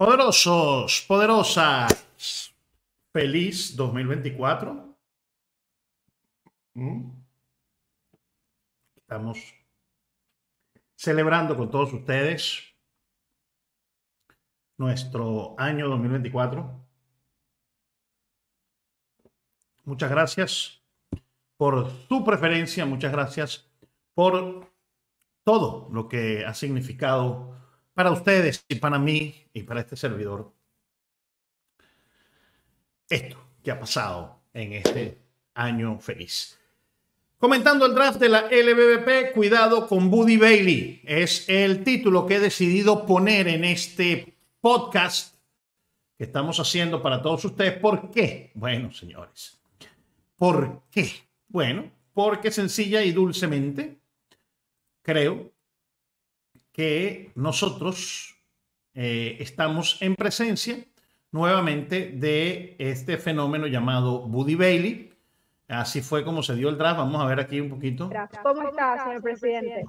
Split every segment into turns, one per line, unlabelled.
Poderosos, poderosas, feliz 2024. ¿Mm? Estamos celebrando con todos ustedes nuestro año 2024. Muchas gracias por tu preferencia, muchas gracias por todo lo que ha significado para ustedes y para mí y para este servidor esto que ha pasado en este año feliz. Comentando el draft de la LBBP, cuidado con Buddy Bailey. Es el título que he decidido poner en este podcast que estamos haciendo para todos ustedes. ¿Por qué? Bueno, señores. ¿Por qué? Bueno, porque sencilla y dulcemente creo que nosotros eh, estamos en presencia nuevamente de este fenómeno llamado Buddy Bailey. Así fue como se dio el draft. Vamos a ver aquí un poquito.
¿Cómo está, señor presidente?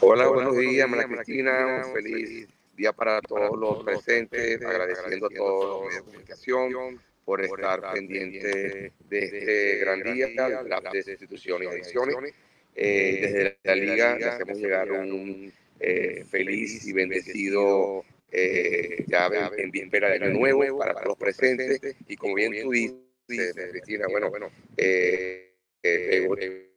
Hola, buenos días, María Cristina. Un feliz día para todos los presentes. Agradeciendo a todos los medios de comunicación por estar pendientes de este gran día, el draft de instituciones y ediciones. Eh, desde la Liga le hacemos llegar un eh, feliz y bendecido eh, ya en víspera de año nuevo para todos los presentes y como bien tú dices, Cristina, bueno, bueno, eh, eh,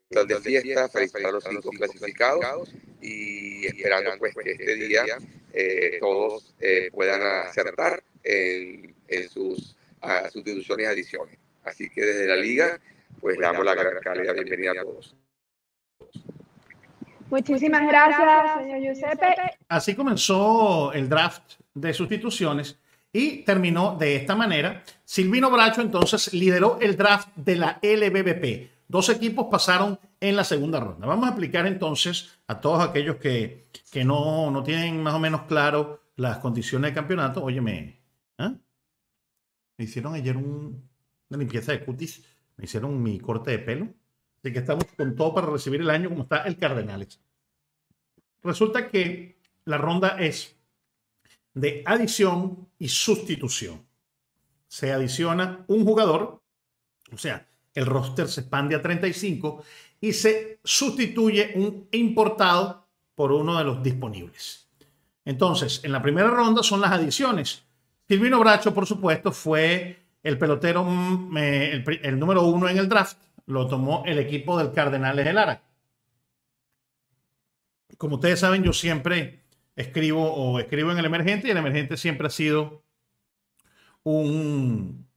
de fiesta, felicitar a los cinco clasificados y esperando pues que este día eh, todos eh, puedan acertar en, en sus sustituciones y adiciones. Así que desde la liga, pues damos la calidad bienvenida a todos.
Muchísimas gracias, señor Giuseppe.
Así comenzó el draft de sustituciones y terminó de esta manera. Silvino Bracho entonces lideró el draft de la LBBP. Dos equipos pasaron en la segunda ronda. Vamos a explicar entonces a todos aquellos que, que no, no tienen más o menos claro las condiciones de campeonato. Óyeme, ¿eh? me hicieron ayer un, una limpieza de cutis, me hicieron mi corte de pelo. Así que estamos con todo para recibir el año como está el Cardenales. Resulta que la ronda es de adición y sustitución. Se adiciona un jugador, o sea, el roster se expande a 35 y se sustituye un importado por uno de los disponibles. Entonces, en la primera ronda son las adiciones. Silvino Bracho, por supuesto, fue el pelotero, mm, el, el número uno en el draft. Lo tomó el equipo del Cardenales de Lara. Como ustedes saben, yo siempre escribo o escribo en el emergente y el emergente siempre ha sido un,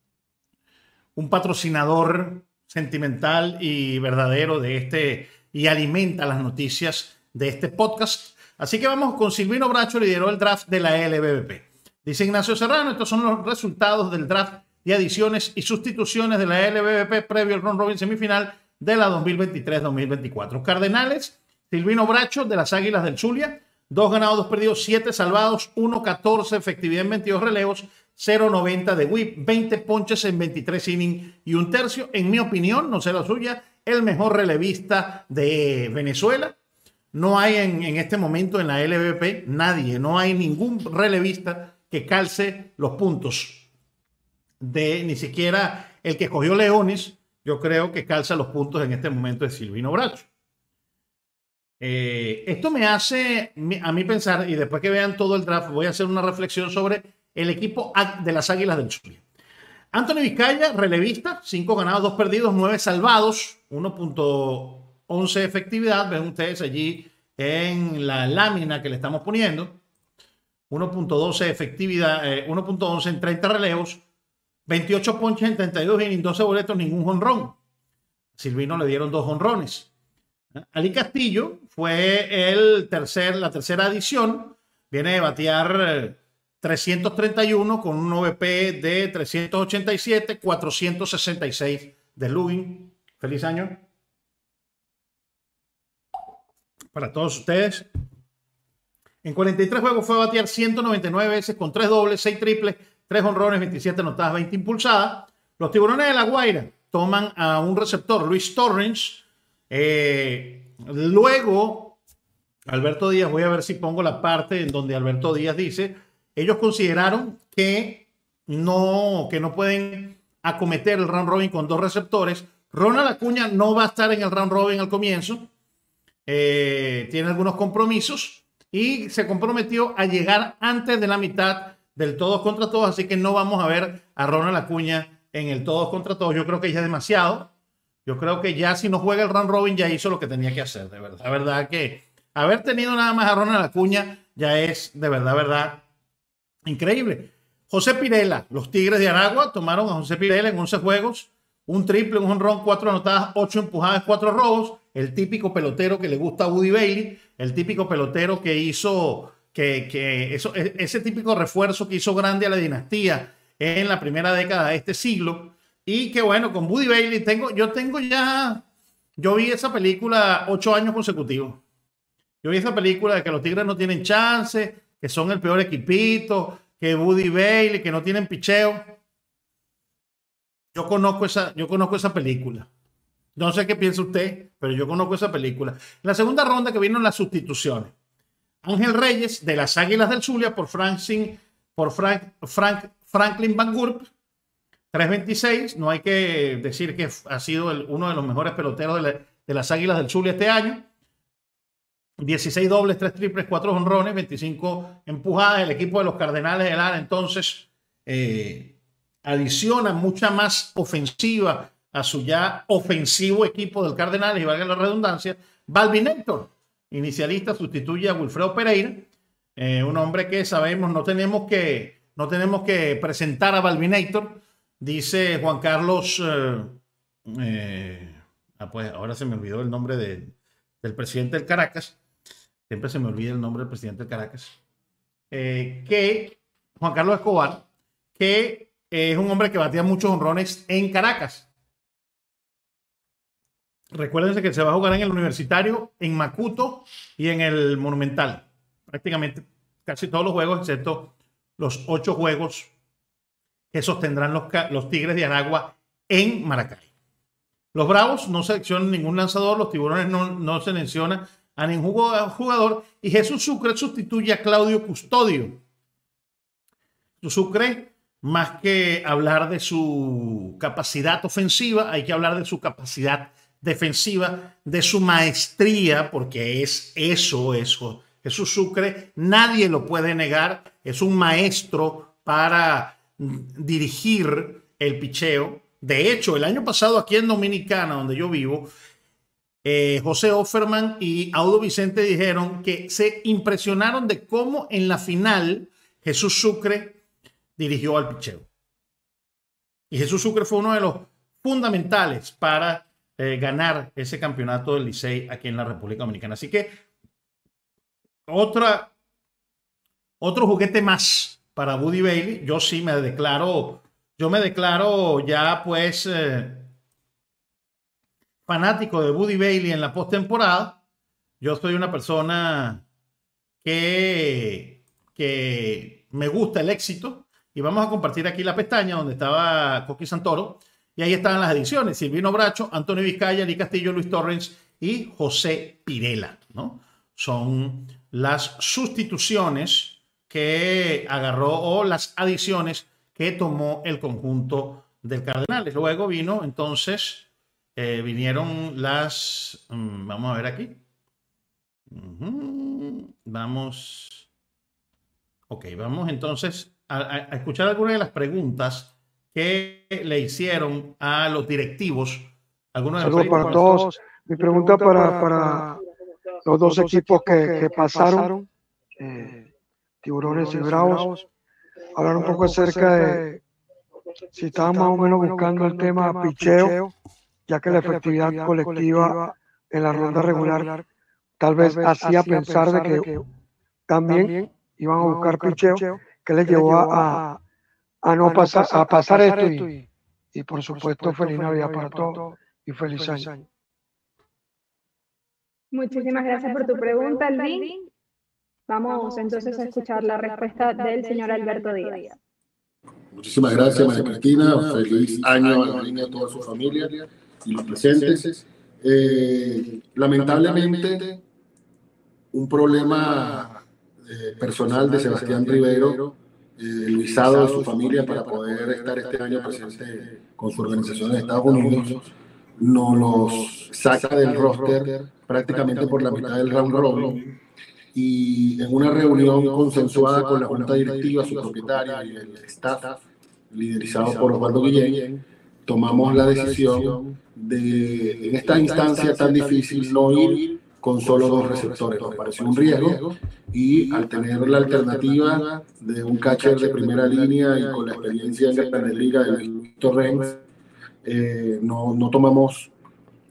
un patrocinador sentimental y verdadero de este y alimenta las noticias de este podcast. Así que vamos con Silvino Bracho, lideró el draft de la LBBP. Dice Ignacio Serrano, estos son los resultados del draft y adiciones y sustituciones de la LBBP previo al Ron Robin semifinal de la 2023-2024. Cardenales, Silvino Bracho de las Águilas del Zulia, dos ganados, dos perdidos, siete salvados, 1-14, efectividad en 22 relevos, 0-90 de whip, 20 ponches en 23 innings y un tercio. En mi opinión, no sé la suya, el mejor relevista de Venezuela. No hay en, este momento en la LVP nadie, no hay ningún relevista que calce los puntos de ni siquiera el que escogió Leones. Yo creo que calza los puntos en este momento de Silvino Bracho. Eh, esto me hace a mí pensar, y después que vean todo el draft, voy a hacer una reflexión sobre el equipo de las Águilas del Zulia. Anthony Vizcaya, relevista, 5 ganados, 2 perdidos, 9 salvados, 1.11 efectividad. Ven ustedes allí en la lámina que le estamos poniendo. 1.12 efectividad, eh, 1.11 en 30 relevos, 28 ponches en 32 innings, 12 boletos, ningún jonrón. Silvino le dieron dos jonrones. Ali Castillo fue el tercer, la tercera adición. Viene de batear 331 con un OVP de 387, 466 de Lubin. Feliz año para todos ustedes. En 43 juegos fue a batear 199 veces con 3 dobles, 6 triples, 3 honrones, 27 anotadas, 20 impulsadas. Los tiburones de la Guaira toman a un receptor, Luis Torrens. Eh, luego, Alberto Díaz, voy a ver si pongo la parte en donde Alberto Díaz dice, ellos consideraron que no, que no pueden acometer el round robin con dos receptores. Ronald Acuña no va a estar en el round robin al comienzo. Eh, tiene algunos compromisos y se comprometió a llegar antes de la mitad del todos contra todos, así que no vamos a ver a Ronald Acuña en el todos contra todos. Yo creo que ya es demasiado. Yo creo que ya si no juega el round robin ya hizo lo que tenía que hacer, de verdad. La verdad que haber tenido nada más a Ronald Acuña ya es de verdad, verdad, increíble. José Pirela, los Tigres de Aragua tomaron a José Pirela en 11 juegos, un triple, un honrón, cuatro anotadas, ocho empujadas, cuatro robos. El típico pelotero que le gusta a Woody Bailey, el típico pelotero que hizo, que, e, ese típico refuerzo que hizo grande a la dinastía en la primera década de este siglo. Y que bueno, con Woody Bailey tengo, yo tengo ya, yo vi esa película ocho años consecutivos. Yo vi esa película de que los Tigres no tienen chance, que son el peor equipito, que Woody Bailey, que no tienen picheo. Yo conozco esa, yo conozco esa película. No sé qué piensa usted, pero yo conozco esa película. La segunda ronda que vino las sustituciones. Ángel Reyes de las Águilas del Zulia por, por Frank, Frank, Franklin Van Gurp. 326. No hay que decir que ha sido uno de los mejores peloteros de, las Águilas del Zulia este año. 16 dobles, 3 triples, 4 honrones, 25 empujadas. El equipo de los Cardenales de Lara entonces eh, adiciona mucha más ofensiva a su ya ofensivo equipo del Cardenales, y valga la redundancia, Balvin Héctor, inicialista, sustituye a Wilfredo Pereira, eh, un hombre que sabemos no tenemos que, no tenemos que presentar a Balvin Héctor, dice Juan Carlos, eh, eh, ah, pues ahora se me olvidó el nombre del presidente del Caracas, siempre se me olvida el nombre del presidente del Caracas, que Juan Carlos Escobar, que es un hombre que batía muchos honrones en Caracas. Recuérdense que se va a jugar en el Universitario, en Macuto y en el Monumental. Prácticamente casi todos los juegos, excepto los ocho juegos que sostendrán los, los Tigres de Aragua en Maracay. Los Bravos no seleccionan ningún lanzador, los Tiburones no, no seleccionan a ningún jugador y Jesús Sucre sustituye a Claudio Custodio. Sucre más que hablar de su capacidad ofensiva, hay que hablar de su capacidad defensiva, de su maestría, porque es eso, eso. Jesús Sucre, nadie lo puede negar, es un maestro para dirigir el picheo. De hecho, el año pasado aquí en Dominicana, donde yo vivo, eh, José Offerman y Audo Vicente dijeron que se impresionaron de cómo en la final Jesús Sucre dirigió al picheo. Y Jesús Sucre fue uno de los fundamentales para eh, ganar ese campeonato del Licey aquí en la República Dominicana. Así que otra, otro juguete más para Woody Bailey. Yo sí me declaro, yo me declaro ya pues eh, fanático de Woody Bailey en la postemporada. Yo soy una persona que, que me gusta el éxito y vamos a compartir aquí la pestaña donde estaba Coqui Santoro. Y ahí estaban las ediciones. Silvino Bracho, Antonio Vizcaya, Lee Castillo, Luis Torrens y José Pirela. ¿no? Son las sustituciones que agarró o las adiciones que tomó el conjunto del Cardenales. Luego vino entonces, eh, vinieron las, mm, vamos a ver aquí. Vamos, ok, vamos entonces a, escuchar algunas de las preguntas que le hicieron a los directivos.
Algunos Saludos para todos. Mi pregunta para, para los dos equipos que, pasaron, eh, Tiburones y Bravos, hablar un poco acerca de si estaban más o menos buscando el tema picheo, ya que la efectividad colectiva en la ronda regular tal vez hacía pensar de que también iban a buscar picheo que les llevó a, a, no pasar, a pasar esto y, y por supuesto feliz Navidad para todos y feliz año.
Muchísimas gracias por tu pregunta, Alvin. Vamos entonces a escuchar la respuesta del señor Alberto Díaz.
Muchísimas gracias, María Cristina. Feliz año a la a toda su familia y los presentes. Eh, lamentablemente, un problema eh, personal de Sebastián Rivero, eh, el visado de su familia para poder estar este año presente con su organización en Estados Unidos, nos los saca del roster prácticamente por la mitad del round robin. y en una reunión consensuada con la junta directiva, su propietaria y el staff liderizado por Osvaldo Guillén, tomamos la decisión de, en esta instancia tan difícil, no ir con solo dos receptores. Nos pareció un riesgo y al tener la alternativa de un catcher de primera línea y con la experiencia en la Liga de Víctor Renz, eh, no, no, tomamos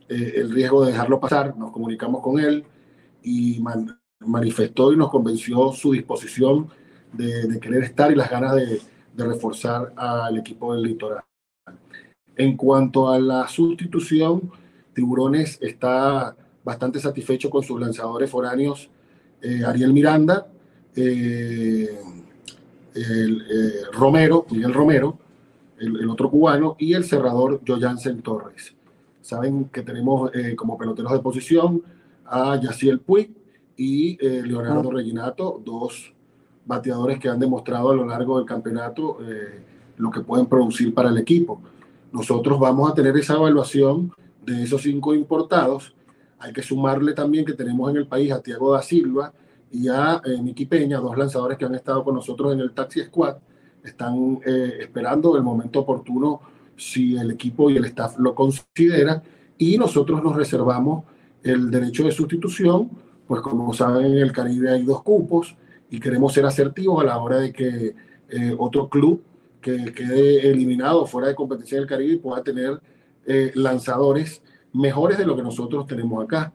eh, el riesgo de dejarlo pasar, nos comunicamos con él y manifestó y nos convenció su disposición de, de querer estar y las ganas de, de reforzar al equipo del litoral. En cuanto a la sustitución, Tiburones está bastante satisfecho con sus lanzadores foráneos, eh, Ariel Miranda, eh, el, eh, Romero, Miguel Romero, el, otro cubano, y el cerrador Joyansen Torres. Saben que tenemos como peloteros de posición a Yaciel Puig y Leonardo Reginato, dos bateadores que han demostrado a lo largo del campeonato eh, lo que pueden producir para el equipo. Nosotros vamos a tener esa evaluación de esos cinco importados. Hay que sumarle también que tenemos en el país a Tiago da Silva y a eh, Miki Peña, dos lanzadores que han estado con nosotros en el Taxi Squad. Están eh, esperando el momento oportuno si el equipo y el staff lo considera y nosotros nos reservamos el derecho de sustitución, pues como saben en el Caribe hay dos cupos, y queremos ser asertivos a la hora de que eh, otro club que quede eliminado fuera de competencia del Caribe pueda tener eh, lanzadores mejores de lo que nosotros tenemos acá.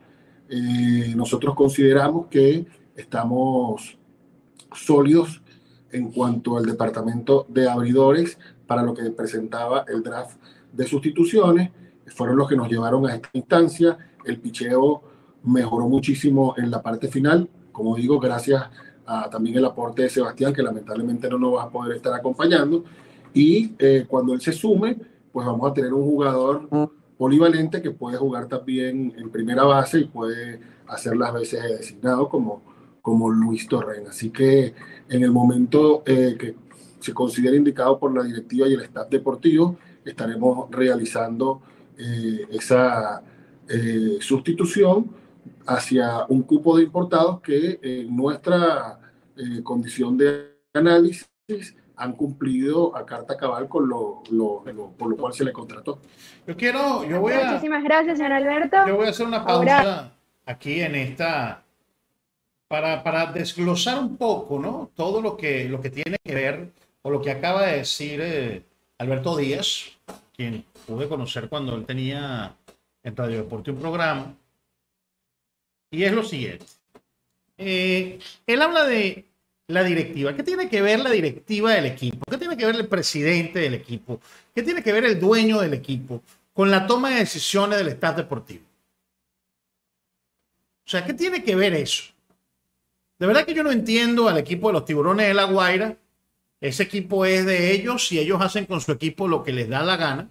Eh, nosotros consideramos que estamos sólidos en cuanto al departamento de abridores para lo que presentaba el draft de sustituciones. Fueron los que nos llevaron a esta instancia. El picheo mejoró muchísimo en la parte final, como digo, gracias también el aporte de Sebastián, que lamentablemente no nos va a poder estar acompañando. Y eh, cuando él se sume, pues vamos a tener un jugador polivalente que puede jugar también en primera base y puede hacer las veces de designado como, como Luis Torren. Así que en el momento eh, que se considere indicado por la directiva y el staff deportivo, estaremos realizando eh, esa sustitución hacia un cupo de importados que en nuestra eh, condición de análisis han cumplido a carta cabal con lo, lo, por lo cual se le contrató.
Yo quiero, yo voy a...
Muchísimas gracias, señor Alberto.
Yo voy a hacer una pausa aquí en esta, para, para desglosar un poco, ¿no? Todo lo que, lo que tiene que ver, o lo que acaba de decir eh, Alberto Díaz, quien pude conocer cuando él tenía en Radio Deporte un programa, y es lo siguiente. Eh, él habla de la directiva. ¿Qué tiene que ver la directiva del equipo? ¿Qué tiene que ver el presidente del equipo? ¿Qué tiene que ver el dueño del equipo con la toma de decisiones del Estado deportivo? O sea, ¿qué tiene que ver eso? De verdad que yo no entiendo al equipo de los tiburones de La Guaira. Ese equipo es de ellos y ellos hacen con su equipo lo que les da la gana.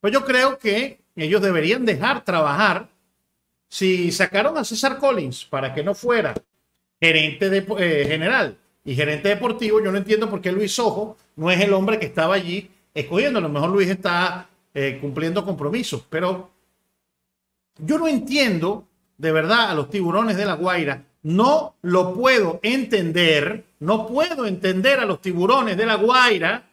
Pues yo creo que ellos deberían dejar trabajar si sacaron a César Collins para que no fuera gerente de, eh, general y gerente deportivo, yo no entiendo por qué Luis Ojo no es el hombre que estaba allí escogiendo. A lo mejor Luis está eh, cumpliendo compromisos, pero yo no entiendo de verdad a los tiburones de la Guaira. No lo puedo entender, no puedo entender a los tiburones de la Guaira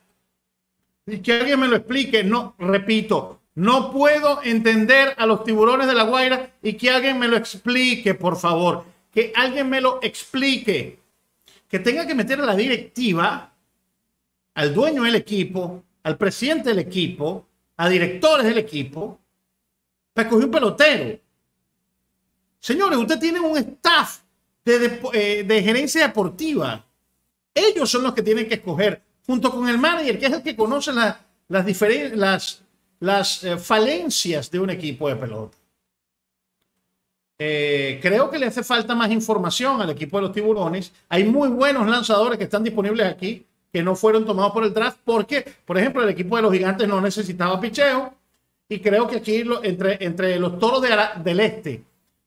y que alguien me lo explique. No, repito, no puedo entender a los tiburones de la Guaira y que alguien me lo explique, por favor. Que alguien me lo explique. Que tenga que meter a la directiva, al dueño del equipo, al presidente del equipo, a directores del equipo, para escoger un pelotero. Señores, usted tiene un staff de, eh, de gerencia deportiva. Ellos son los que tienen que escoger, junto con el manager, que es el que conoce las, las, las eh, falencias de un equipo de pelota. Eh, creo que le hace falta más información al equipo de los tiburones. Hay muy buenos lanzadores que están disponibles aquí que no fueron tomados por el draft porque, por ejemplo, el equipo de los gigantes no necesitaba picheo y creo que aquí entre, entre los toros del este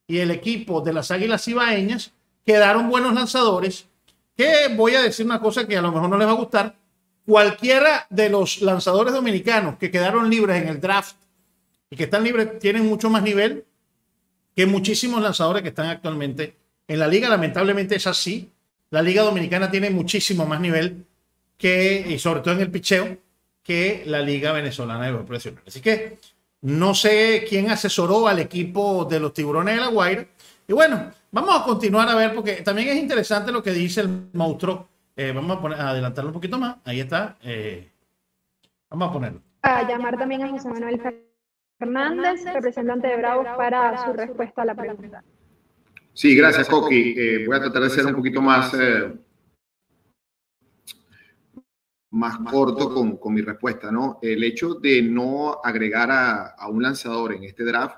y el equipo de las águilas ibaeñas quedaron buenos lanzadores que voy a decir una cosa que a lo mejor no les va a gustar. Cualquiera de los lanzadores dominicanos que quedaron libres en el draft y que están libres tienen mucho más nivel que muchísimos lanzadores que están actualmente en la liga. Lamentablemente es así. La liga dominicana tiene muchísimo más nivel que, y sobre todo en el picheo, que la liga venezolana de profesional. Así que no sé quién asesoró al equipo de los tiburones de la Guaira. Y bueno, vamos a continuar a ver, porque también es interesante lo que dice el monstruo. Eh, vamos a, poner, adelantarlo un poquito más. Ahí está. Eh, vamos a ponerlo.
Llamar también a José Manuel Fernández, representante de Bravos, para su respuesta a la pregunta.
Sí, gracias, Coqui. Eh, voy a tratar de ser un poquito más, eh, más corto con, con, mi respuesta. ¿no? El hecho de no agregar a, a, un lanzador en este draft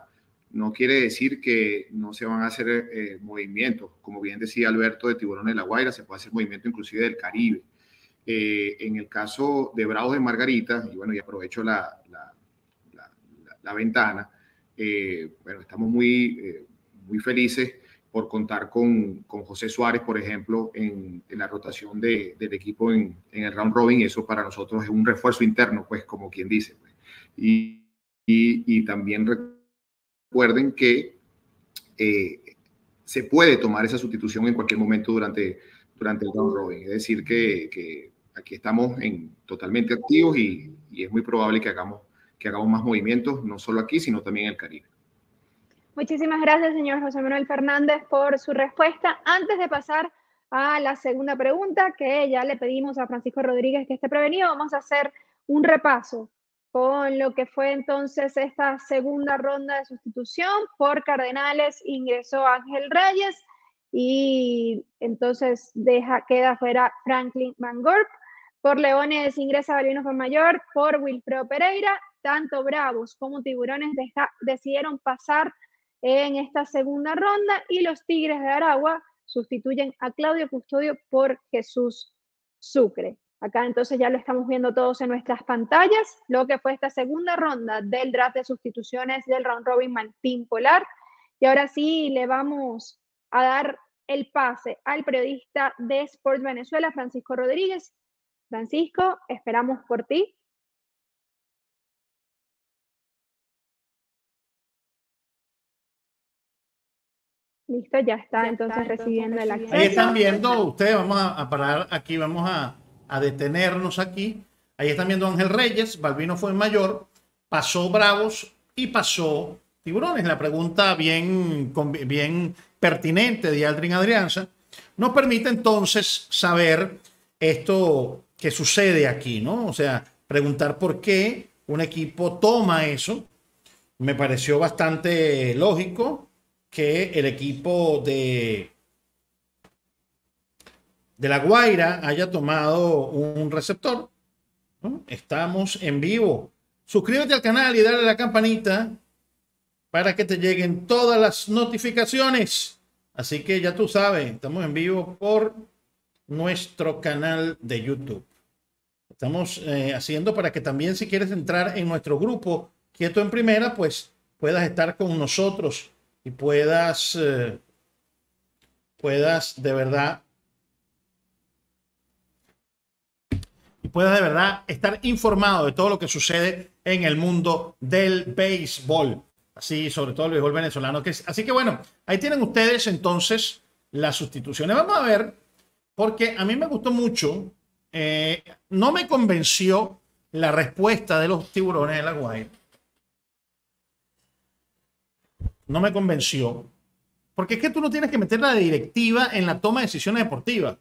no quiere decir que no se van a hacer eh, movimientos. Como bien decía Alberto de Tiburón de la Guaira, se puede hacer movimiento inclusive del Caribe. en el caso de Bravos de Margarita, y bueno, y aprovecho la, la ventana. Eh, bueno, estamos muy, eh, muy felices por contar con, con, José Suárez, por ejemplo, en, en la rotación de, del equipo en, en, el round robin. Eso para nosotros es un refuerzo interno, pues, como quien dice. Pues. Y, y, y, también recuerden que eh, se puede tomar esa sustitución en cualquier momento durante, durante el round robin. Es decir, que, que aquí estamos en, totalmente activos y, y es muy probable que hagamos que hagamos más movimientos, no solo aquí, sino también en el Caribe.
Muchísimas gracias, señor José Manuel Fernández, por su respuesta. Antes de pasar a la segunda pregunta, que ya le pedimos a Francisco Rodríguez que esté prevenido, vamos a hacer un repaso con lo que fue entonces esta segunda ronda de sustitución. Por Cardenales ingresó Ángel Reyes y entonces deja, queda fuera Franklin Van Gorp. Por Leones ingresa Balvino Mayor, por Wilfredo Pereira tanto Bravos como Tiburones decidieron pasar en esta segunda ronda y los Tigres de Aragua sustituyen a Claudio Custodio por Jesús Sucre. Acá entonces ya lo estamos viendo todos en nuestras pantallas, lo que fue esta segunda ronda del draft de sustituciones del round robin Malpín Polar. Y ahora sí le vamos a dar el pase al periodista de Sports Venezuela, Francisco Rodríguez. Francisco, esperamos por ti. Listo, ya está entonces recibiendo el acceso.
Ahí están viendo ustedes, vamos a, parar aquí, vamos a, a, detenernos aquí. Ahí están viendo Ángel Reyes, Balbino fue mayor, pasó Bravos y pasó Tiburones. La pregunta bien, bien pertinente de Aldrin Adrianza nos permite entonces saber esto que sucede aquí, ¿no? O sea, preguntar por qué un equipo toma eso. Me pareció bastante lógico que el equipo de, de La Guaira haya tomado un receptor. Estamos en vivo. Suscríbete al canal y dale a la campanita para que te lleguen todas las notificaciones. Así que ya tú sabes, estamos en vivo por nuestro canal de YouTube. Estamos eh, haciendo para que también si quieres entrar en nuestro grupo Quieto en Primera, pues puedas estar con nosotros y puedas, eh, puedas de verdad y puedas de verdad estar informado de todo lo que sucede en el mundo del béisbol. Así, sobre todo el béisbol venezolano. Que así que bueno, ahí tienen ustedes entonces las sustituciones. Vamos a ver, porque a mí me gustó mucho. Eh, no me convenció la respuesta de los tiburones de la Guaira no me convenció. Porque es que tú no tienes que meter la directiva en la toma de decisiones deportivas.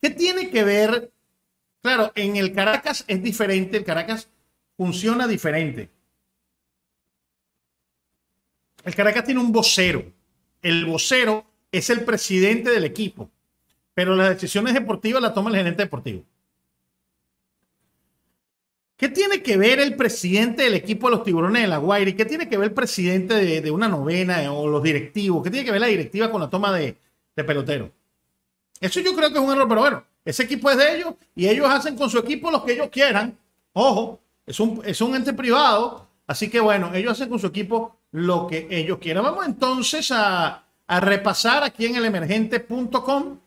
¿Qué tiene que ver? Claro, en el Caracas es diferente, el Caracas funciona diferente. El Caracas tiene un vocero. El vocero es el presidente del equipo. pero las decisiones deportivas las toma el gerente deportivo. ¿Qué tiene que ver el presidente del equipo de los tiburones de la Guaira? ¿Y qué tiene que ver el presidente de, una novena o los directivos? ¿Qué tiene que ver la directiva con la toma de, pelotero? Eso yo creo que es un error, pero bueno, ese equipo es de ellos y ellos hacen con su equipo lo que ellos quieran. Ojo, es un, es un ente privado, así que bueno, ellos hacen con su equipo lo que ellos quieran. Vamos entonces a, repasar aquí en el emergente.com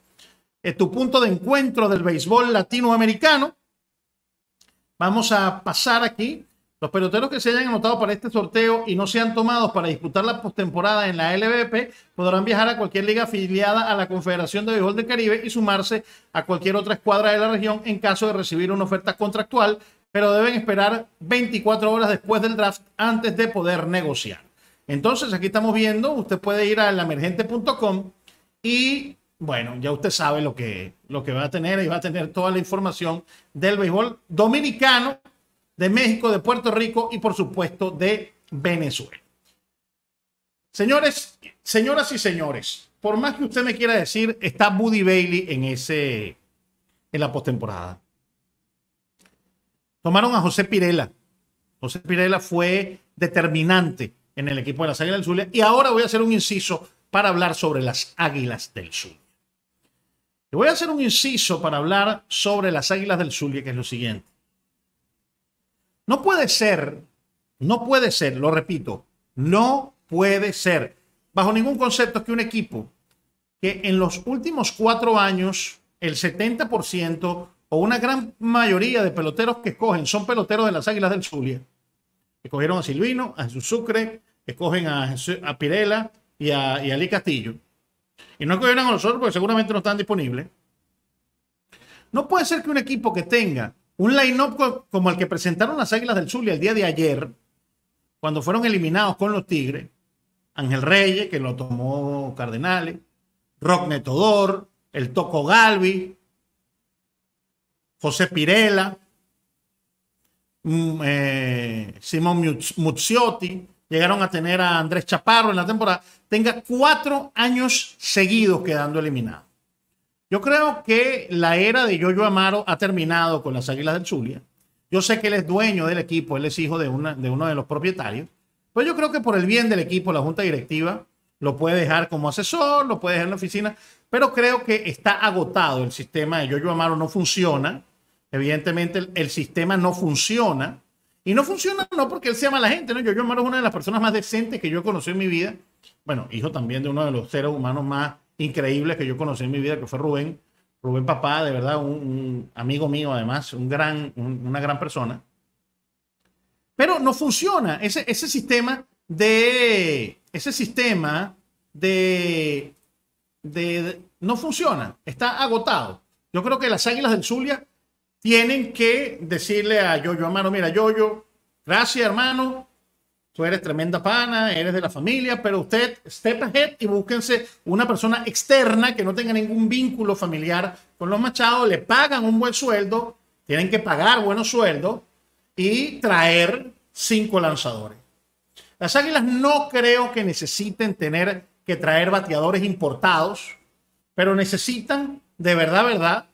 eh, tu punto de encuentro del béisbol latinoamericano. Vamos a pasar aquí. Los peloteros que se hayan anotado para este sorteo y no sean tomados para disputar la postemporada en la LVP podrán viajar a cualquier liga afiliada a la Confederación de Béisbol del Caribe y sumarse a cualquier otra escuadra de la región en caso de recibir una oferta contractual, pero deben esperar 24 horas después del draft antes de poder negociar. Entonces, aquí estamos viendo, usted puede ir a laemergente.com y bueno, ya usted sabe lo que, lo que va a tener y va a tener toda la información del béisbol dominicano, de México, de Puerto Rico y por supuesto de Venezuela. Señores, señoras y señores, por más que usted me quiera decir, está Buddy Bailey en ese en la postemporada. Tomaron a José Pirela. José Pirela fue determinante en el equipo de las Águilas del Zulia. Y ahora voy a hacer un inciso para hablar sobre las Águilas del Zulia. Y voy a hacer un inciso para hablar sobre las Águilas del Zulia, que es lo siguiente. No puede ser, no puede ser, lo repito, no puede ser, bajo ningún concepto, que un equipo que en los últimos cuatro años el 70% o una gran mayoría de peloteros que escogen son peloteros de las Águilas del Zulia. Escogieron a Silvino, a Jesús Sucre, escogen a, a Pirela y a, y Castillo, y no escogieron a nosotros porque seguramente no están disponibles. No puede ser que un equipo que tenga un line-up como el que presentaron las Águilas del Zulia el día de ayer, cuando fueron eliminados con los Tigres, Ángel Reyes, que lo tomó Cardenales, Rock Netodor, el Toco Galvi, José Pirela, mm, eh, Simón Muzziotti, llegaron a tener a Andrés Chaparro en la temporada, tenga cuatro años seguidos quedando eliminado. Yo creo que la era de Yoyo Amaro ha terminado con las Águilas del Zulia. Yo sé que él es dueño del equipo, él es hijo de, uno de los propietarios, pero yo creo que por el bien del equipo, la junta directiva lo puede dejar como asesor, lo puede dejar en la oficina, pero creo que está agotado el sistema de Yoyo Amaro, no funciona. Evidentemente el sistema no funciona y no funciona no porque él se llama la gente, ¿no? Yo, yo Amaro es una de las personas más decentes que yo he conocido en mi vida. Bueno, hijo también de uno de los seres humanos más increíbles que yo conocí en mi vida, que fue Rubén. Rubén Papá, de verdad, un, amigo mío además, un gran, una gran persona. Pero no funciona ese, ese sistema de, ese sistema de, de, no funciona, está agotado. Yo creo que las Águilas del Zulia tienen que decirle a Yoyo, hermano, mira, Yoyo, gracias, hermano, tú eres tremenda pana, eres de la familia, pero usted step ahead y búsquense una persona externa que no tenga ningún vínculo familiar con los machados, le pagan un buen sueldo, tienen que pagar buenos sueldos y traer cinco lanzadores. Las Águilas no creo que necesiten tener que traer bateadores importados, pero necesitan de verdad, verdad,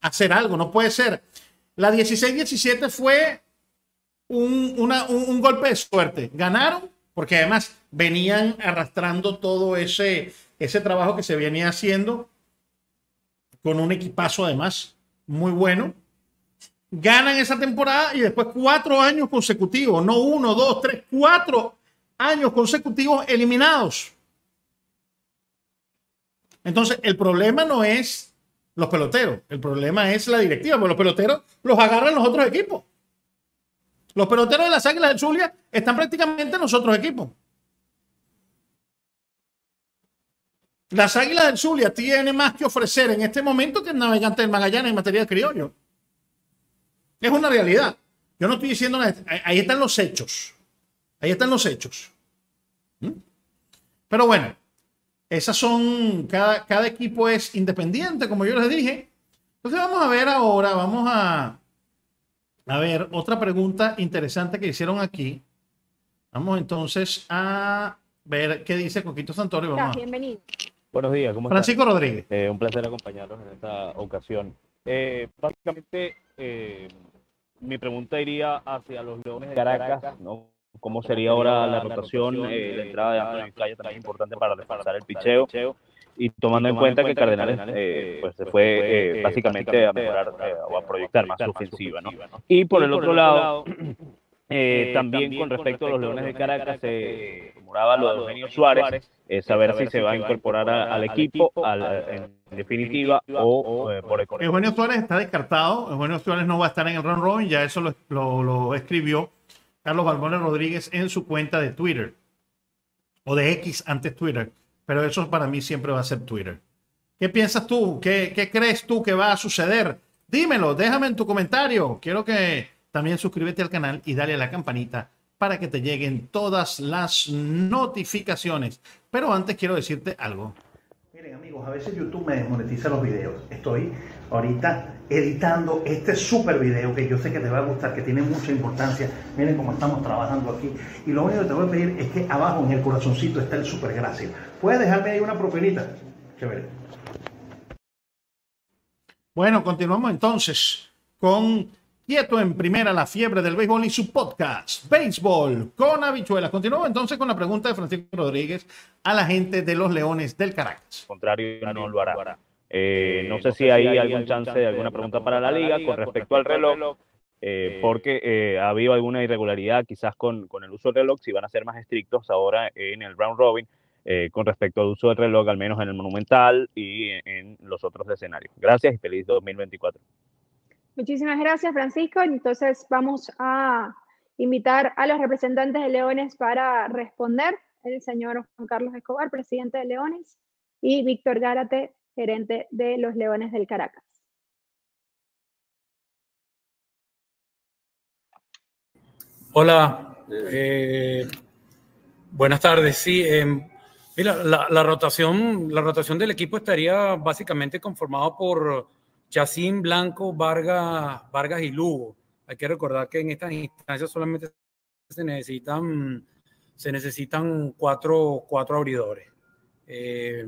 hacer algo. No puede ser la 16-17 fue un, un, golpe de suerte. Ganaron porque además venían arrastrando todo ese, ese trabajo que se venía haciendo con un equipazo además muy bueno. Ganan esa temporada y después cuatro años consecutivos, no uno, dos, tres, cuatro años consecutivos eliminados. Entonces, el problema no es los peloteros. El problema es la directiva, porque los peloteros los agarran los otros equipos. Los peloteros de las Águilas del Zulia están prácticamente en los otros equipos. Las Águilas del Zulia tienen más que ofrecer en este momento que el navegante del Magallanes en materia de criollo. Es una realidad. Yo no estoy diciendo nada. Ahí están los hechos. Ahí están los hechos. ¿Mm? Pero bueno, esas son, cada, cada equipo es independiente, como yo les dije. Entonces vamos a ver ahora, vamos a, a ver otra pregunta interesante que hicieron aquí. Vamos entonces a ver qué dice Coquito Santorio. Vamos
bienvenido.
Buenos días, ¿cómo
Francisco Rodríguez.
Eh, un placer acompañarlos en esta ocasión. Eh, básicamente, eh, mi pregunta iría hacia los Leones de Caracas, ¿no? ¿Cómo sería ahora la rotación? la entrada de Antonio Vizcaya también es importante para reforzar el picheo. Y tomando en cuenta que Cardenales pues, se fue básicamente a mejorar o a proyectar más su ofensiva. ¿no? Y por el otro lado, eh, también con respecto a los Leones de Caracas, se rumoraba lo de Eugenio Suárez, eh, saber si se va a incorporar al equipo en definitiva o eh, por
economía. Eugenio Suárez está descartado, Eugenio Suárez no va a estar en el run robin, ya eso lo, lo, escribió Carlos Balbones Rodríguez en su cuenta de Twitter, o de X antes Twitter, pero eso para mí siempre va a ser Twitter. ¿Qué piensas tú? ¿Qué, qué crees tú que va a suceder? Dímelo, déjame en tu comentario. Quiero que también suscríbete al canal y dale a la campanita para que te lleguen todas las notificaciones. Pero antes quiero decirte algo. A veces YouTube me desmonetiza los videos. Estoy ahorita editando este super video que yo sé que te va a gustar, que tiene mucha importancia. Miren cómo estamos trabajando aquí. Y lo único que te voy a pedir es que abajo en el corazoncito está el super gracias. ¿Puedes dejarme ahí una propinita? Chévere. Bueno, continuamos entonces con Quieto en primera, la fiebre del béisbol y su podcast, Béisbol con habichuelas. Continuamos entonces con la pregunta de Francisco Rodríguez a la gente de los Leones del Caracas.
Contrario, no lo hará. Eh, no sé si hay algún chance de alguna pregunta para la liga con respecto al reloj, eh, porque eh, ha habido alguna irregularidad quizás con, con, el uso del reloj, si van a ser más estrictos ahora en el round robin con respecto al uso del reloj, al menos en el Monumental y en los otros escenarios. Gracias y feliz 2024.
Muchísimas gracias, Francisco. Entonces vamos a invitar a los representantes de Leones para responder. El señor Juan Carlos Escobar, presidente de Leones, y Víctor Gárate, gerente de los Leones del Caracas.
Hola, eh, buenas tardes. Sí, em, mira, la, rotación, la rotación del equipo estaría básicamente conformado por Chacín, Blanco, Vargas, Vargas y Lugo. Hay que recordar que en estas instancias solamente se necesitan, cuatro, cuatro abridores. Eh,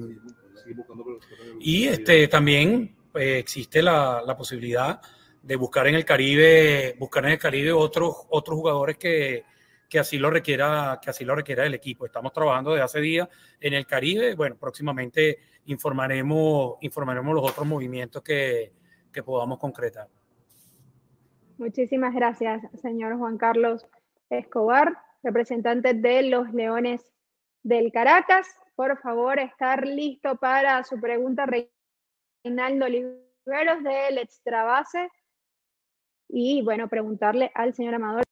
y este, también eh, existe la, la, posibilidad de buscar en el Caribe, buscar en el Caribe otros, otros jugadores que, que así lo requiera, que así lo requiera el equipo. Estamos trabajando desde hace días en el Caribe. Bueno, próximamente informaremos, informaremos los otros movimientos que, que podamos concretar.
Muchísimas gracias, señor Juan Carlos Escobar, representante de los Leones del Caracas. Por favor, estar listo para su pregunta, Reinaldo Oliveros del Extrabase. Y bueno, preguntarle al señor Amador.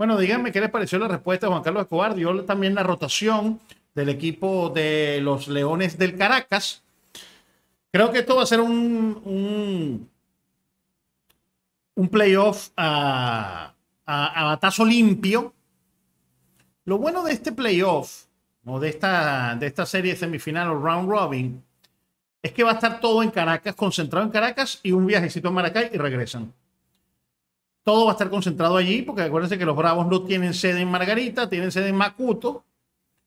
Bueno, díganme qué les pareció la respuesta de Juan Carlos Escobar. Dio también la rotación del equipo de los Leones del Caracas. Creo que esto va a ser un, un, playoff a, a, batazo limpio. Lo bueno de este playoff o de esta, de esta serie semifinal o round robin es que va a estar todo en Caracas, concentrado en Caracas y un viajecito a Maracay y regresan todo va a estar concentrado allí, porque acuérdense que los Bravos no tienen sede en Margarita, tienen sede en Macuto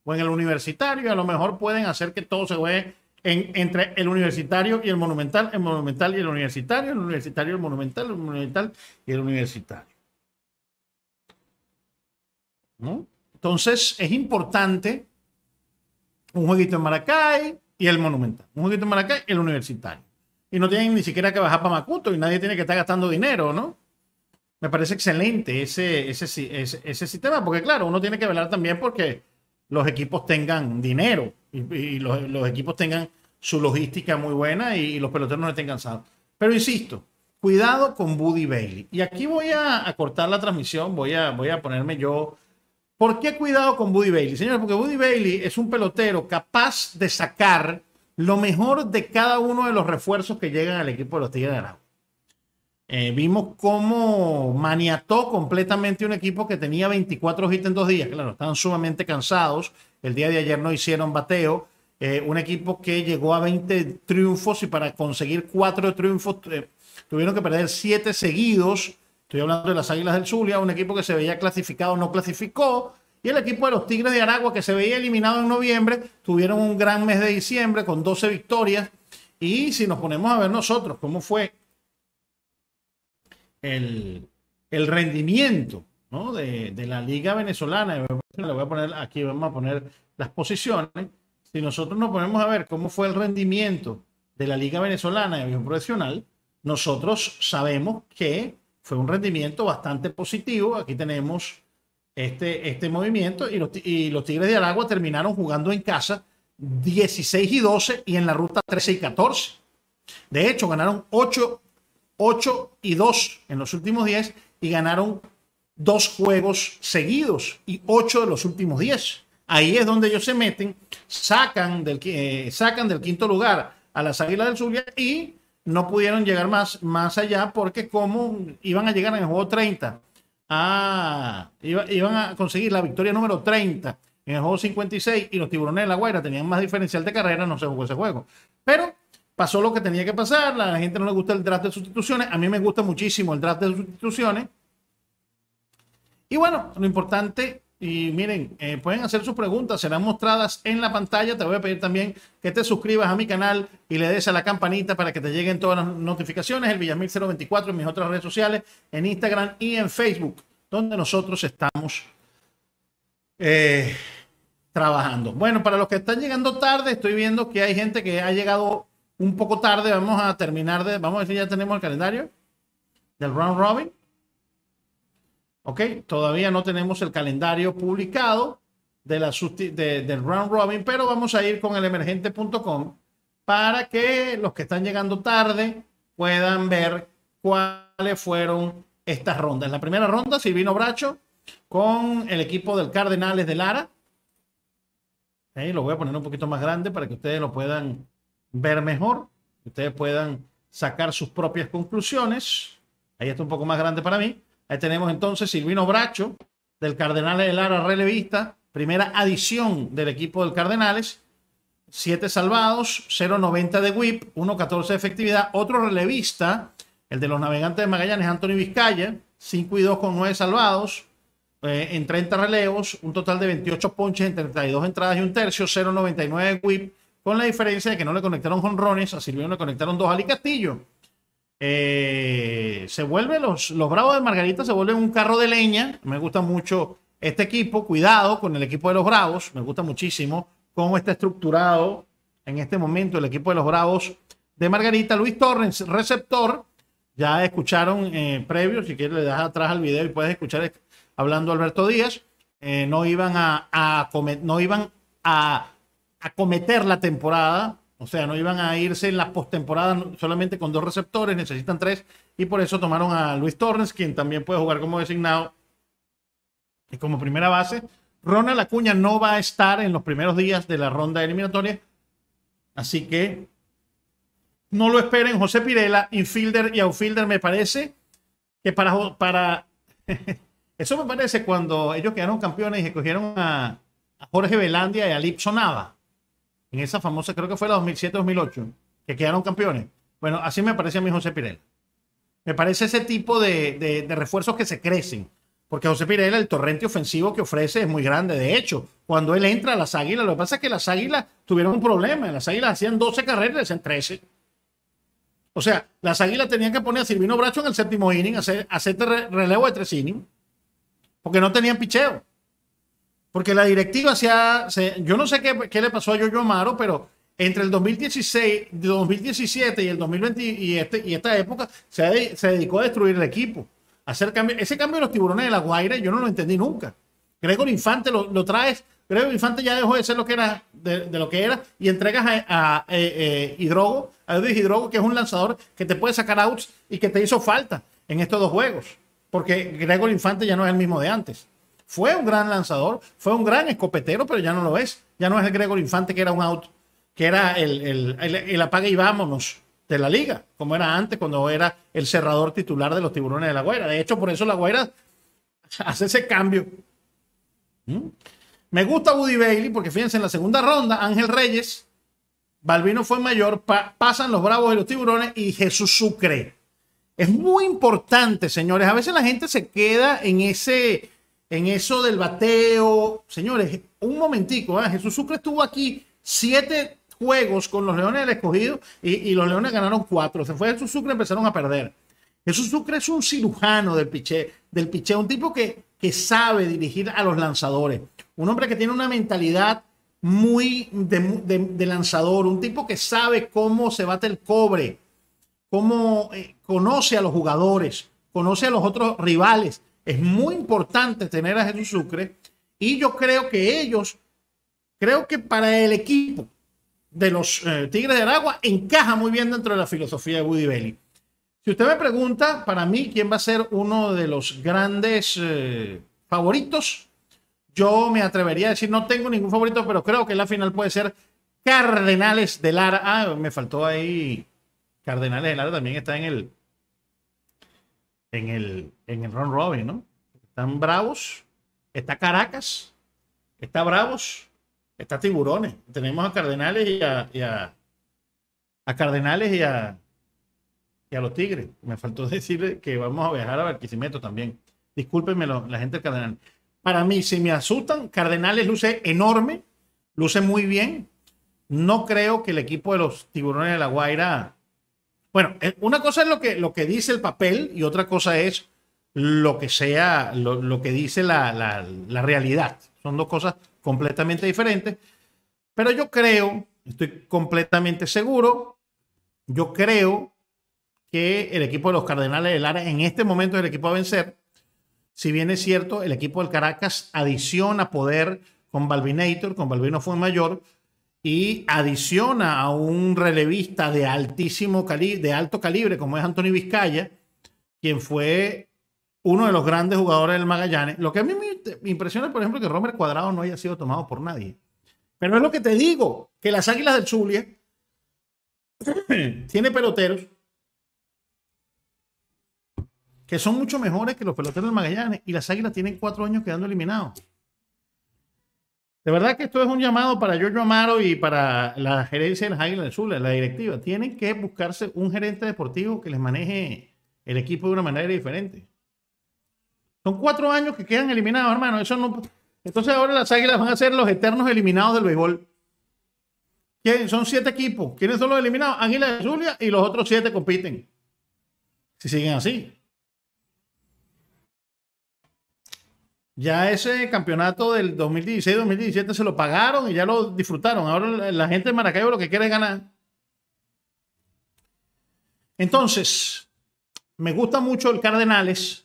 o en el Universitario, y a lo mejor pueden hacer que todo se juegue entre el Universitario y el Monumental, el Monumental y el Universitario, el Universitario y el Monumental, el Monumental y el Universitario. Entonces, es importante un jueguito en Maracay y el Monumental, un jueguito en Maracay y el Universitario. Y no tienen ni siquiera que bajar para Macuto y nadie tiene que estar gastando dinero, ¿no? Me parece excelente ese, ese, ese, sistema, porque claro, uno tiene que velar también porque los equipos tengan dinero y, los, equipos tengan su logística muy buena y, los peloteros no estén cansados. Pero insisto, cuidado con Buddy Bailey. Y aquí voy a, cortar la transmisión, voy a, voy a ponerme yo. ¿Por qué cuidado con Buddy Bailey? Señores, porque Buddy Bailey es un pelotero capaz de sacar lo mejor de cada uno de los refuerzos que llegan al equipo de los Tigres de Aragua. Eh, vimos cómo maniató completamente un equipo que tenía 24 hits en dos días. Claro, estaban sumamente cansados. El día de ayer no hicieron bateo. Eh, un equipo que llegó a 20 triunfos y para conseguir cuatro triunfos eh, tuvieron que perder siete seguidos. Estoy hablando de las Águilas del Zulia, un equipo que se veía clasificado, no clasificó. Y el equipo de los Tigres de Aragua, que se veía eliminado en noviembre, tuvieron un gran mes de diciembre con 12 victorias. Y si nos ponemos a ver nosotros cómo fue el, el rendimiento ¿no? de, de, la Liga Venezolana, le voy a poner aquí, vamos a poner las posiciones. Si nosotros nos ponemos a ver cómo fue el rendimiento de la Liga Venezolana de Avión Profesional, nosotros sabemos que fue un rendimiento bastante positivo. Aquí tenemos este, este movimiento y los, y los Tigres de Aragua terminaron jugando en casa 16 y 12 y en la ruta 13 y 14. De hecho, ganaron 8, 8 y 2 en los últimos 10 y ganaron dos juegos seguidos y 8 de los últimos 10. Ahí es donde ellos se meten, sacan del, eh, sacan del quinto lugar a las Águilas del Zulia y no pudieron llegar más, más allá porque como iban a llegar en el juego 30, a, iban a conseguir la victoria número 30 en el juego 56 y los tiburones de la Guaira tenían más diferencial de carrera, no se jugó ese juego. Pero pasó lo que tenía que pasar, la gente no le gusta el draft de sustituciones, a mí me gusta muchísimo el draft de sustituciones. Y bueno, lo importante y miren, eh, pueden hacer sus preguntas, serán mostradas en la pantalla. Te voy a pedir también que te suscribas a mi canal y le des a la campanita para que te lleguen todas las notificaciones. El Villamil 024 en mis otras redes sociales, en Instagram y en Facebook, donde nosotros estamos eh, trabajando. Bueno, para los que están llegando tarde, estoy viendo que hay gente que ha llegado un poco tarde. Vamos a terminar de, vamos a si ya tenemos el calendario del round robin. Ok, todavía no tenemos el calendario publicado de la, del round robin, pero vamos a ir con el emergente.com para que los que están llegando tarde puedan ver cuáles fueron estas rondas. La primera ronda, Silvino Bracho con el equipo del Cardenales de Lara. Ahí lo voy a poner un poquito más grande para que ustedes lo puedan ver mejor, que ustedes puedan sacar sus propias conclusiones. Ahí está un poco más grande para mí. Ahí tenemos entonces Silvino Bracho, del Cardenales de Lara relevista, primera adición del equipo del Cardenales. 7 salvados, 0.90 de whip, 1.14 de efectividad. Otro relevista, el de los navegantes de Magallanes, Anthony Vizcaya, 5 y 2 con 9 salvados, eh, en 30 relevos, un total de 28 ponches en 32 entradas y un tercio, 0.99 de whip, con la diferencia de que no le conectaron jonrones, a Silvino le conectaron dos Ali Castillo. Eh, se vuelve los, los Bravos de Margarita se vuelven un carro de leña. Me gusta mucho este equipo. Cuidado con el equipo de los Bravos. Me gusta muchísimo cómo está estructurado en este momento el equipo de los Bravos de Margarita. Luis Torres, receptor. Ya escucharon eh, previo. Si quieres, le das atrás al video y puedes escuchar hablando Alberto Díaz. Eh, no iban a no iban a, a cometer la temporada o sea, no iban a irse en la postemporada solamente con dos receptores, necesitan tres. Y por eso tomaron a Luis Torres, quien también puede jugar como designado y como primera base. Ronald Acuña no va a estar en los primeros días de la ronda eliminatoria. Así que no lo esperen. José Pirela, infielder y outfielder, me parece que para. eso me parece cuando ellos quedaron campeones y escogieron a, Jorge Velandia y a Lipson Nava en esa famosa, creo que fue la 2007-2008, que quedaron campeones. Bueno, así me parece a mí José Pirela. Me parece ese tipo de, refuerzos que se crecen. Porque José Pirela, el torrente ofensivo que ofrece es muy grande. De hecho, cuando él entra a las águilas, lo que pasa es que las águilas tuvieron un problema. Las águilas hacían 12 carreras y hacían 13. O sea, las águilas tenían que poner a Silvino Bracho en el séptimo inning, hacer, hacer relevo de tres innings, porque no tenían picheo. Porque la directiva se ha, yo no sé qué, le pasó a Yoyo Amaro, pero entre el 2016, 2017 y el 2020 y, este, y esta época se, dedicó a destruir el equipo. hacer cambio, ese cambio de los tiburones de la Guaira yo no lo entendí nunca. Gregor Infante lo, traes. Gregor Infante ya dejó de ser lo que era, de, lo que era, y entregas a, a, eh, eh, Hidrogo, a Edwin Hidrogo, que es un lanzador que te puede sacar outs y que te hizo falta en estos dos juegos. Porque Gregor Infante ya no es el mismo de antes. Fue un gran lanzador, fue un gran escopetero, pero ya no lo es. Ya no es el Gregor Infante que era un out, que era el, el, apague y vámonos de la liga, como era antes cuando era el cerrador titular de los tiburones de la Guaira. De hecho, por eso la Guaira hace ese cambio. ¿Mm? Me gusta Woody Bailey porque fíjense, en la segunda ronda, Ángel Reyes, Balvino fue mayor, pasan los Bravos y los Tiburones y Jesús Sucre. Es muy importante, señores. A veces la gente se queda en ese, en eso del bateo. Señores, un momentico. ¿eh? Jesús Sucre estuvo aquí siete juegos con los Leones del Escogido y, los Leones ganaron cuatro. Se fue Jesús Sucre y empezaron a perder. Jesús Sucre es un cirujano del piche, del piche, un tipo que, que sabe dirigir a los lanzadores. Un hombre que tiene una mentalidad muy de lanzador, un tipo que sabe cómo se bate el cobre, cómo eh, conoce a los jugadores, conoce a los otros rivales. Es muy importante tener a Jesús Sucre y yo creo que ellos, creo que para el equipo de los eh, Tigres de Aragua encaja muy bien dentro de la filosofía de Woody Bailey. Si usted me pregunta, para mí, quién va a ser uno de los grandes eh, favoritos, yo me atrevería a decir, no tengo ningún favorito, pero creo que la final puede ser Cardenales de Lara. Ah, me faltó ahí. Cardenales de Lara también está en el en el en el Ron Robin, ¿no? Están Bravos, está Caracas, está Bravos, está Tiburones. Tenemos a Cardenales y a, a, Cardenales y a, y a los Tigres. Me faltó decirle que vamos a viajar a Barquisimeto también. Discúlpenme la gente del Cardenal. Para mí, si me asustan, Cardenales luce enorme, luce muy bien. No creo que el equipo de los Tiburones de la Guaira. Bueno, eh, una cosa es lo que, lo que dice el papel y otra cosa es lo que sea, lo, lo que dice la, la- la realidad. Son dos cosas completamente diferentes. Pero yo creo, estoy completamente seguro, yo creo que el equipo de los Cardenales de Lara en este momento es el equipo a vencer. Si bien es cierto, el equipo del Caracas adiciona poder con Balvinator, con Balvino fue mayor, y adiciona a un relevista de altísimo calibre, de alto calibre, como es Anthony Vizcaya, quien fue uno de los grandes jugadores del Magallanes. Lo que a mí me impresiona, por ejemplo, que Romer Cuadrado no haya sido tomado por nadie. Pero es lo que te digo, que las Águilas del Zulia tiene peloteros que son mucho mejores que los peloteros del Magallanes y las Águilas tienen cuatro años quedando eliminados. De verdad que esto es un llamado para Giorgio Amaro y para la gerencia de las Águilas del Zulia, la directiva. Tienen que buscarse un gerente deportivo que les maneje el equipo de una manera diferente. Son cuatro años que quedan eliminados, hermano. Eso no... Entonces ahora las Águilas van a ser los eternos eliminados del béisbol. Son siete equipos. ¿Quiénes son los eliminados? Águilas de Zulia y los otros siete compiten. Si siguen así. Ya ese campeonato del 2016-2017 se lo pagaron y ya lo disfrutaron. Ahora la gente de Maracaibo lo que quiere es ganar. Entonces, me gusta mucho el Cardenales.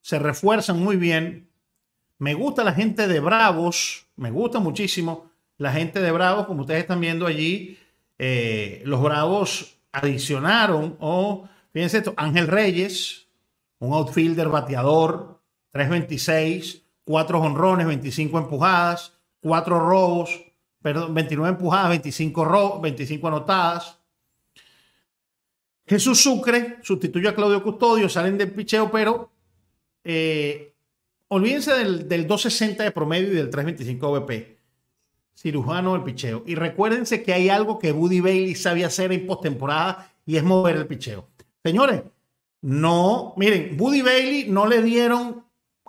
Se refuerzan muy bien. Me gusta la gente de Bravos. Me gusta muchísimo la gente de Bravos. Como ustedes están viendo allí, eh, los Bravos adicionaron, o fíjense esto, Ángel Reyes, un outfielder bateador, 3.26, 4 honrones, 25 empujadas, 4 robos, perdón, 29 empujadas, 25, ro 25 anotadas. Jesús Sucre sustituye a Claudio Custodio, salen del picheo, pero eh, olvídense del, del 260 de promedio y del 325 OVP. Cirujano del picheo. Y recuérdense que hay algo que Buddy Bailey sabía hacer en postemporada y es mover el picheo. Señores, no, miren, Buddy Bailey no le dieron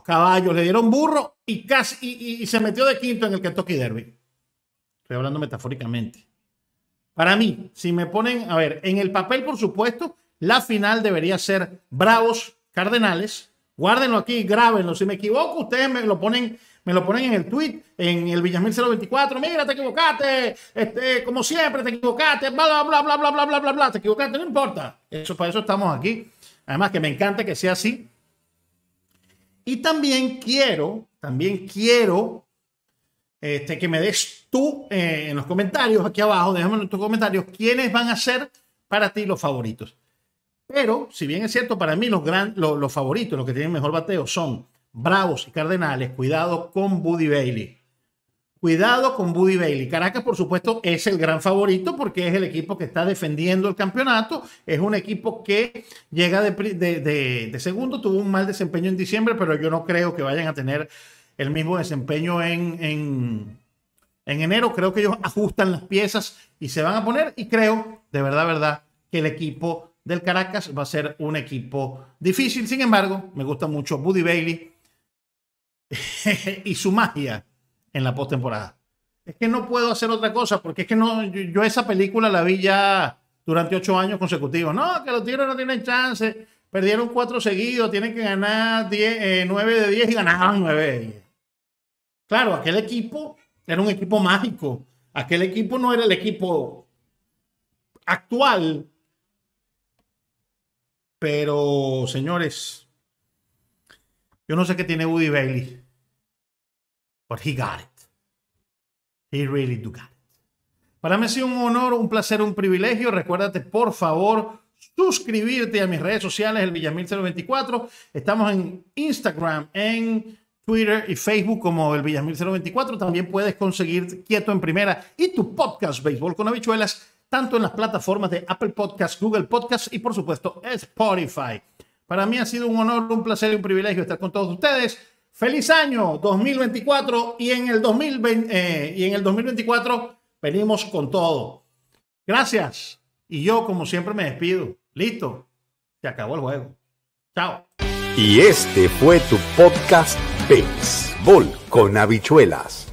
caballos, le dieron burro y casi y se metió de quinto en el Kentucky Derby. Estoy hablando metafóricamente. Para mí, si me ponen, a ver, en el papel, por supuesto, la final debería ser Bravos Cardenales. Guárdenlo aquí, grábenlo. Si me equivoco, ustedes me lo ponen, me lo ponen en el tweet, en el Villamil 024. Mira, te equivocaste. Este, como siempre, te equivocaste. Bla, bla, bla, bla, bla, bla, bla, bla. Te equivocaste, no importa. Eso, para eso estamos aquí. Además, que me encanta que sea así. Y también quiero, también quiero este, que me des tú eh, en los comentarios aquí abajo, déjame en tus comentarios quiénes van a ser para ti los favoritos. Pero, si bien es cierto, para mí los, gran, los, favoritos, los que tienen mejor bateo, son Bravos y Cardenales. Cuidado con Buddy Bailey. Cuidado con Buddy Bailey. Caracas, por supuesto, es el gran favorito porque es el equipo que está defendiendo el campeonato. Es un equipo que llega de- de- de segundo, tuvo un mal desempeño en diciembre, pero yo no creo que vayan a tener el mismo desempeño en, en, en enero. Creo que ellos ajustan las piezas y se van a poner. Y creo, de verdad, verdad, que el equipo del Caracas va a ser un equipo difícil. Sin embargo, me gusta mucho Buddy Bailey y su magia en la postemporada. Es que no puedo hacer otra cosa porque es que no, yo, esa película la vi ya durante ocho años consecutivos. No, que los Tigres no tienen chance. Perdieron cuatro seguidos, tienen que ganar diez, 9 eh, de 10 y ganaban 9 Claro, aquel equipo era un equipo mágico. Aquel equipo no era el equipo actual. Pero, señores, yo no sé qué tiene Woody Bailey. But he got it. He really do got it. Para mí ha sido un honor, un placer, un privilegio. Recuérdate, por favor, suscribirte a mis redes sociales, el Villamil 024. Estamos en Instagram, en Twitter y Facebook como el Villamil 024. También puedes conseguir Quieto en Primera y tu podcast Béisbol con habichuelas, tanto en las plataformas de Apple Podcasts, Google Podcasts y por supuesto Spotify. Para mí ha sido un honor, un placer y un privilegio estar con todos ustedes. Feliz año 2024 y en el 2020 eh, y en el 2024 venimos con todo. Gracias. Y yo como siempre me despido. Listo. Se acabó el juego. Chao.
Y este fue tu podcast Béisbol con habichuelas.